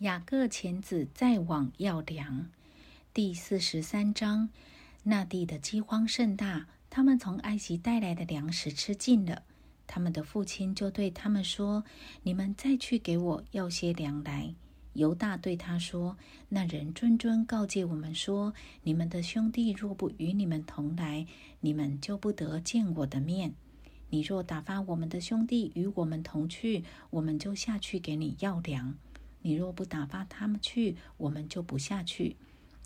雅各前子再往要粮。第四十三章，那地的饥荒甚大，他们从埃及带来的粮食吃尽了。他们的父亲就对他们说：“你们再去给我要些粮来。”犹大对他说：“那人谆谆告诫我们说，你们的兄弟若不与你们同来，你们就不得见我的面。你若打发我们的兄弟与我们同去，我们就下去给你要粮。”你若不打发他们去，我们就不下去，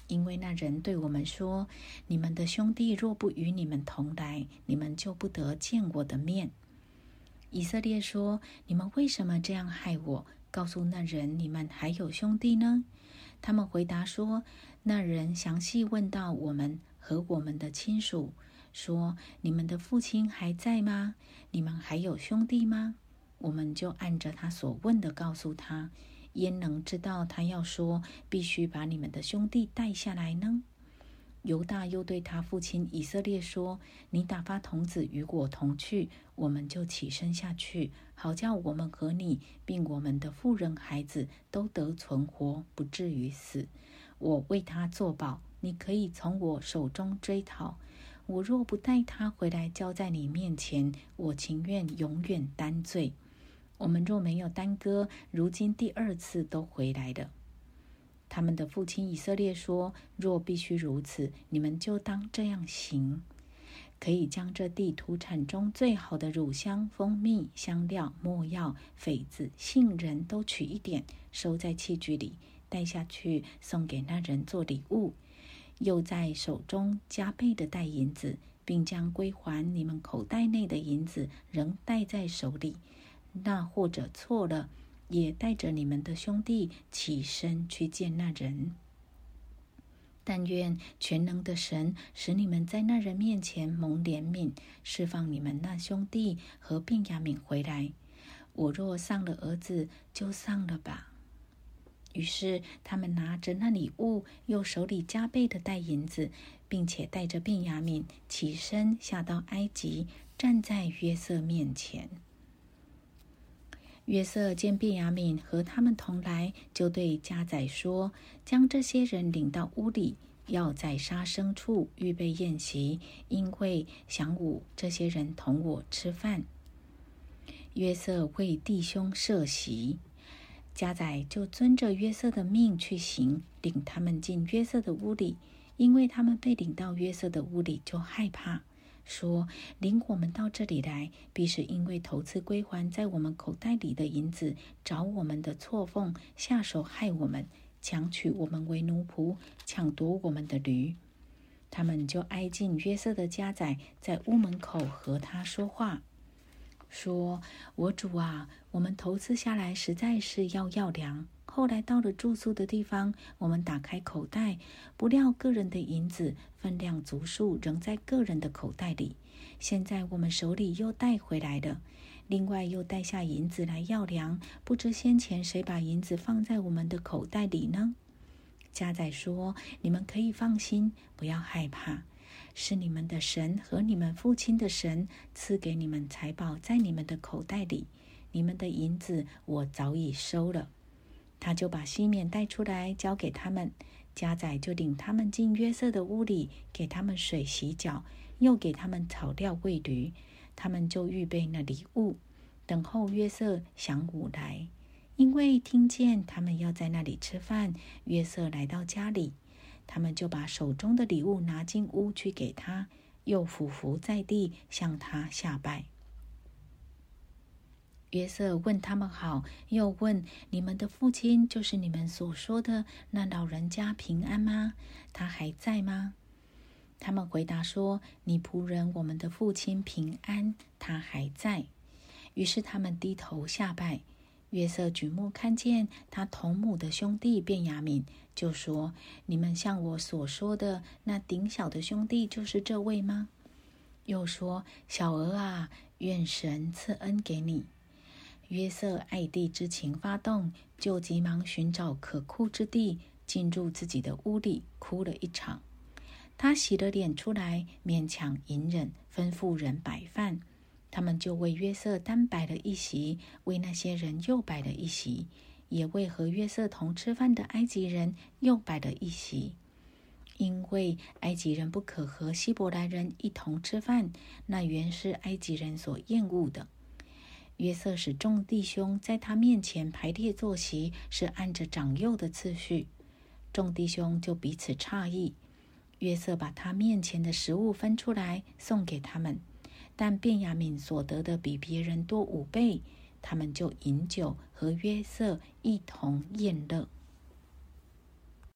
因为那人对我们说：“你们的兄弟若不与你们同来，你们就不得见我的面。”以色列说：“你们为什么这样害我？告诉那人，你们还有兄弟呢？”他们回答说：“那人详细问到我们和我们的亲属，说：你们的父亲还在吗？你们还有兄弟吗？我们就按着他所问的告诉他。”焉能知道他要说必须把你们的兄弟带下来呢？犹大又对他父亲以色列说：“你打发童子与我同去，我们就起身下去，好叫我们和你，并我们的妇人孩子都得存活，不至于死。我为他作保，你可以从我手中追讨。我若不带他回来交在你面前，我情愿永远担罪。”我们若没有耽搁，如今第二次都回来了。他们的父亲以色列说：“若必须如此，你们就当这样行。可以将这地土产中最好的乳香、蜂蜜、香料、没药、榧子、杏仁都取一点，收在器具里，带下去送给那人做礼物。又在手中加倍的带银子，并将归还你们口袋内的银子仍带在手里。”那或者错了，也带着你们的兄弟起身去见那人。但愿全能的神使你们在那人面前蒙怜悯，释放你们那兄弟和病雅悯回来。我若丧了儿子，就丧了吧。于是他们拿着那礼物，又手里加倍的带银子，并且带着病雅悯起身下到埃及，站在约瑟面前。约瑟见便雅悯和他们同来，就对家宰说：“将这些人领到屋里，要在杀牲处预备宴席，因为晌午这些人同我吃饭。”约瑟为弟兄设席，家宰就遵着约瑟的命去行，领他们进约瑟的屋里，因为他们被领到约瑟的屋里，就害怕。说：“领我们到这里来，必是因为头次归还在我们口袋里的银子，找我们的错缝，下手害我们，强取我们为奴仆，抢夺我们的驴。”他们就挨近约瑟的家宰，在屋门口和他说话，说：“我主啊，我们头次下来实在是要要粮。”后来到了住宿的地方，我们打开口袋，不料个人的银子分量足数，仍在个人的口袋里。现在我们手里又带回来了，另外又带下银子来要粮，不知先前谁把银子放在我们的口袋里呢？家仔说：“你们可以放心，不要害怕，是你们的神和你们父亲的神赐给你们财宝在你们的口袋里，你们的银子我早已收了。”他就把西缅带出来，交给他们。家宰就领他们进约瑟的屋里，给他们水洗脚，又给他们草料喂驴。他们就预备了礼物，等候约瑟晌午来。因为听见他们要在那里吃饭，约瑟来到家里，他们就把手中的礼物拿进屋去给他，又俯伏在地向他下拜。约瑟问他们好，又问你们的父亲，就是你们所说的那老人家平安吗？他还在吗？他们回答说：“你仆人我们的父亲平安，他还在。”于是他们低头下拜。约瑟举目看见他同母的兄弟便雅悯，就说：“你们像我所说的那顶小的兄弟，就是这位吗？”又说：“小娥啊，愿神赐恩给你。”约瑟爱弟之情发动，就急忙寻找可哭之地，进入自己的屋里哭了一场。他洗了脸出来，勉强隐忍，吩咐人摆饭。他们就为约瑟单摆了一席，为那些人又摆了一席。也为和约瑟同吃饭的埃及人又摆了一席。因为埃及人不可和希伯来人一同吃饭，那原是埃及人所厌恶的。约瑟使众弟兄在他面前排列坐席，是按着长幼的次序。众弟兄就彼此诧异。约瑟把他面前的食物分出来送给他们，但便雅敏所得的比别人多五倍，他们就饮酒和约瑟一同宴乐。